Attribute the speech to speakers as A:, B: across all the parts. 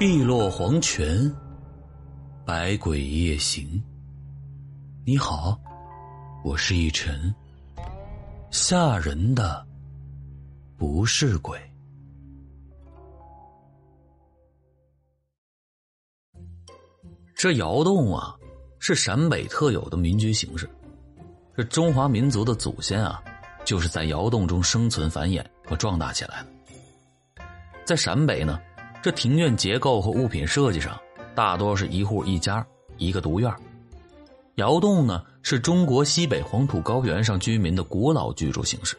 A: 碧落黄泉，百鬼夜行。你好，我是一尘。吓人的不是鬼。这窑洞啊，是陕北特有的民居形式。这中华民族的祖先啊，就是在窑洞中生存、繁衍和壮大起来的。在陕北呢，这庭院结构和物品设计上，大多是一户一家一个独院。窑洞呢，是中国西北黄土高原上居民的古老居住形式。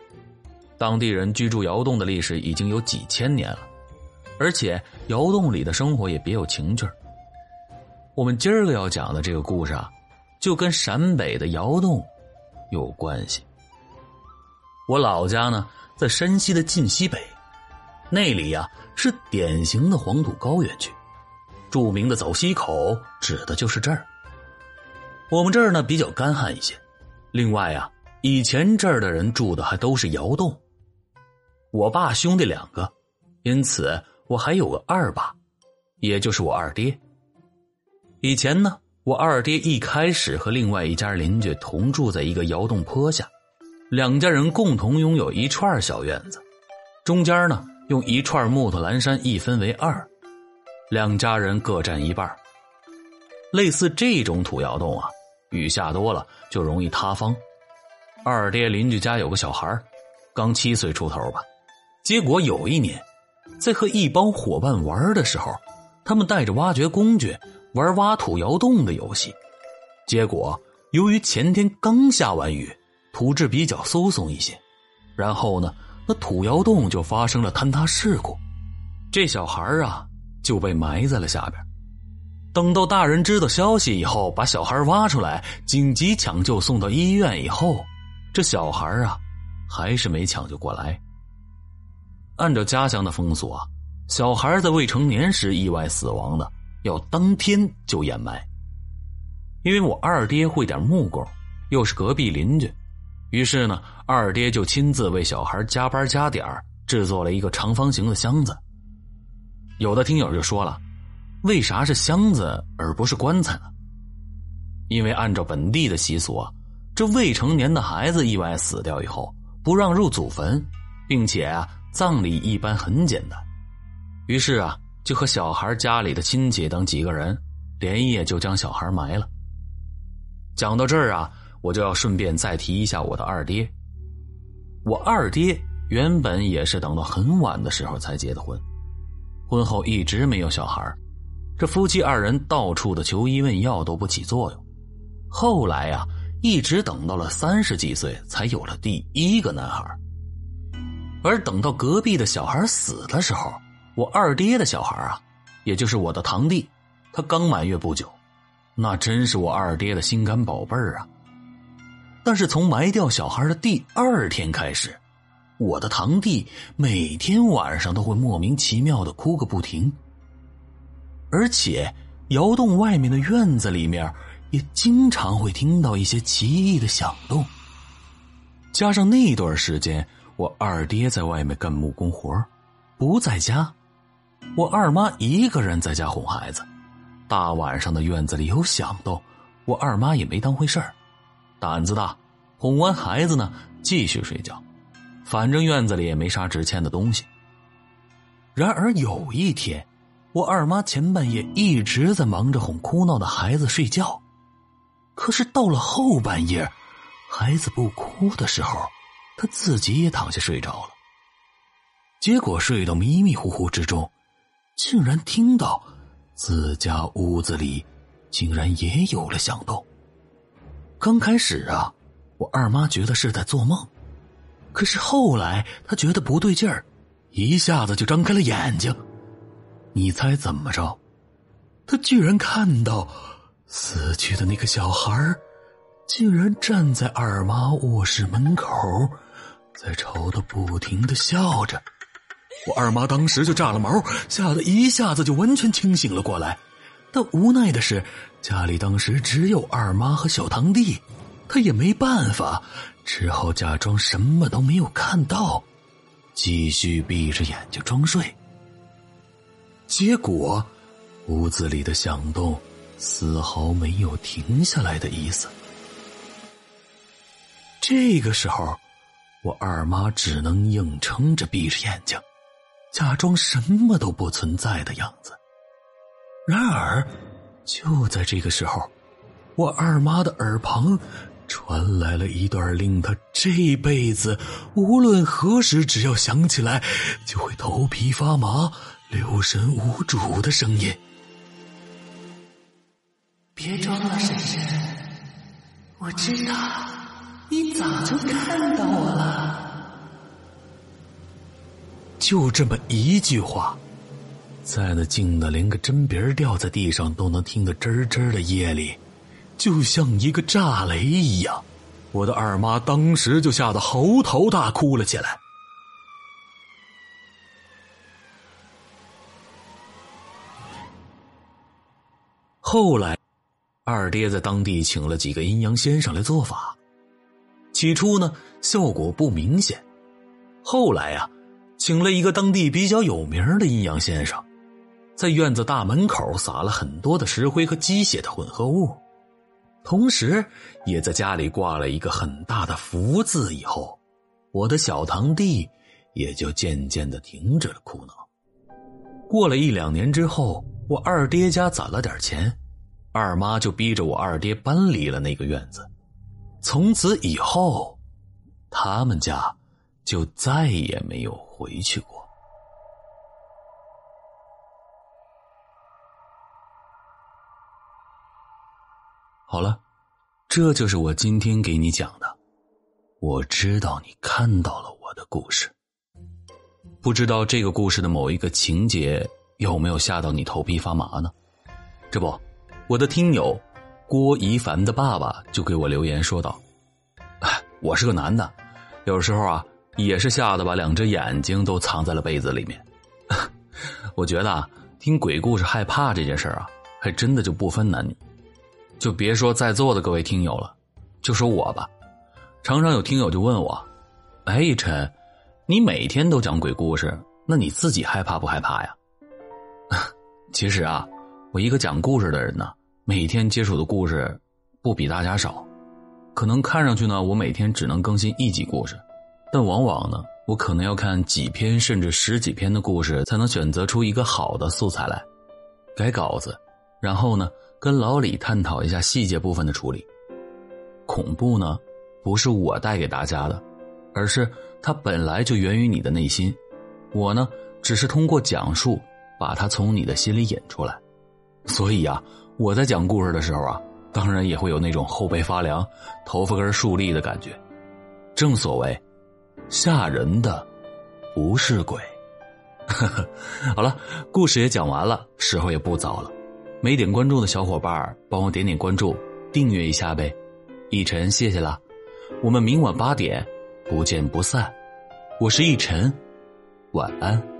A: 当地人居住窑洞的历史已经有几千年了，而且窑洞里的生活也别有情趣我们今儿个要讲的这个故事啊，就跟陕北的窑洞有关系。我老家呢，在山西的晋西北。那里呀是典型的黄土高原区，著名的走西口指的就是这儿。我们这儿呢比较干旱一些，另外啊，以前这儿的人住的还都是窑洞。我爸兄弟两个，因此我还有个二爸，也就是我二爹。以前呢，我二爹一开始和另外一家邻居同住在一个窑洞坡下，两家人共同拥有一串小院子，中间呢。用一串木头栏山一分为二，两家人各占一半。类似这种土窑洞啊，雨下多了就容易塌方。二爹邻居家有个小孩刚七岁出头吧。结果有一年，在和一帮伙伴玩的时候，他们带着挖掘工具玩挖土窑洞的游戏。结果由于前天刚下完雨，土质比较松松一些，然后呢。土窑洞就发生了坍塌事故，这小孩啊就被埋在了下边。等到大人知道消息以后，把小孩挖出来，紧急抢救送到医院以后，这小孩啊还是没抢救过来。按照家乡的风俗啊，小孩在未成年时意外死亡的，要当天就掩埋。因为我二爹会点木工，又是隔壁邻居。于是呢，二爹就亲自为小孩加班加点制作了一个长方形的箱子。有的听友就说了：“为啥是箱子而不是棺材呢？”因为按照本地的习俗啊，这未成年的孩子意外死掉以后不让入祖坟，并且啊，葬礼一般很简单。于是啊，就和小孩家里的亲戚等几个人连夜就将小孩埋了。讲到这儿啊。我就要顺便再提一下我的二爹。我二爹原本也是等到很晚的时候才结的婚，婚后一直没有小孩这夫妻二人到处的求医问药都不起作用。后来呀，一直等到了三十几岁才有了第一个男孩。而等到隔壁的小孩死的时候，我二爹的小孩啊，也就是我的堂弟，他刚满月不久，那真是我二爹的心肝宝贝儿啊。但是从埋掉小孩的第二天开始，我的堂弟每天晚上都会莫名其妙的哭个不停，而且窑洞外面的院子里面也经常会听到一些奇异的响动。加上那段时间我二爹在外面干木工活不在家，我二妈一个人在家哄孩子，大晚上的院子里有响动，我二妈也没当回事儿。胆子大，哄完孩子呢，继续睡觉，反正院子里也没啥值钱的东西。然而有一天，我二妈前半夜一直在忙着哄哭闹的孩子睡觉，可是到了后半夜，孩子不哭的时候，她自己也躺下睡着了。结果睡到迷迷糊糊之中，竟然听到自家屋子里竟然也有了响动。刚开始啊，我二妈觉得是在做梦，可是后来她觉得不对劲儿，一下子就张开了眼睛。你猜怎么着？她居然看到死去的那个小孩竟然站在二妈卧室门口，在朝她不停的笑着。我二妈当时就炸了毛，吓得一下子就完全清醒了过来。但无奈的是，家里当时只有二妈和小堂弟，他也没办法，只好假装什么都没有看到，继续闭着眼睛装睡。结果屋子里的响动丝毫没有停下来的意思。这个时候，我二妈只能硬撑着闭着眼睛，假装什么都不存在的样子。然而，就在这个时候，我二妈的耳旁传来了一段令她这辈子无论何时只要想起来就会头皮发麻、留神无主的声音。
B: 别装了，婶婶，我知道你早就看到我了。
A: 就这么一句话，在那静的连个针鼻掉在地上都能听得吱吱的夜里，就像一个炸雷一样，我的二妈当时就吓得嚎啕大哭了起来。后来。二爹在当地请了几个阴阳先生来做法，起初呢效果不明显，后来呀，请了一个当地比较有名的阴阳先生，在院子大门口撒了很多的石灰和鸡血的混合物，同时也在家里挂了一个很大的福字。以后，我的小堂弟也就渐渐的停止了哭闹。过了一两年之后，我二爹家攒了点钱。二妈就逼着我二爹搬离了那个院子，从此以后，他们家就再也没有回去过。好了，这就是我今天给你讲的。我知道你看到了我的故事，不知道这个故事的某一个情节有没有吓到你头皮发麻呢？这不。我的听友郭一凡的爸爸就给我留言说道：“我是个男的，有时候啊也是吓得把两只眼睛都藏在了被子里面。我觉得啊，听鬼故事害怕这件事啊，还真的就不分男女。就别说在座的各位听友了，就说我吧，常常有听友就问我：‘哎，一晨，你每天都讲鬼故事，那你自己害怕不害怕呀？’ 其实啊，我一个讲故事的人呢。”每天接触的故事不比大家少，可能看上去呢，我每天只能更新一集故事，但往往呢，我可能要看几篇甚至十几篇的故事，才能选择出一个好的素材来改稿子，然后呢，跟老李探讨一下细节部分的处理。恐怖呢，不是我带给大家的，而是它本来就源于你的内心，我呢，只是通过讲述把它从你的心里引出来，所以呀。我在讲故事的时候啊，当然也会有那种后背发凉、头发根竖立的感觉。正所谓，吓人的不是鬼。好了，故事也讲完了，时候也不早了。没点关注的小伙伴儿，帮我点点关注，订阅一下呗。一晨，谢谢了。我们明晚八点不见不散。我是一晨，晚安。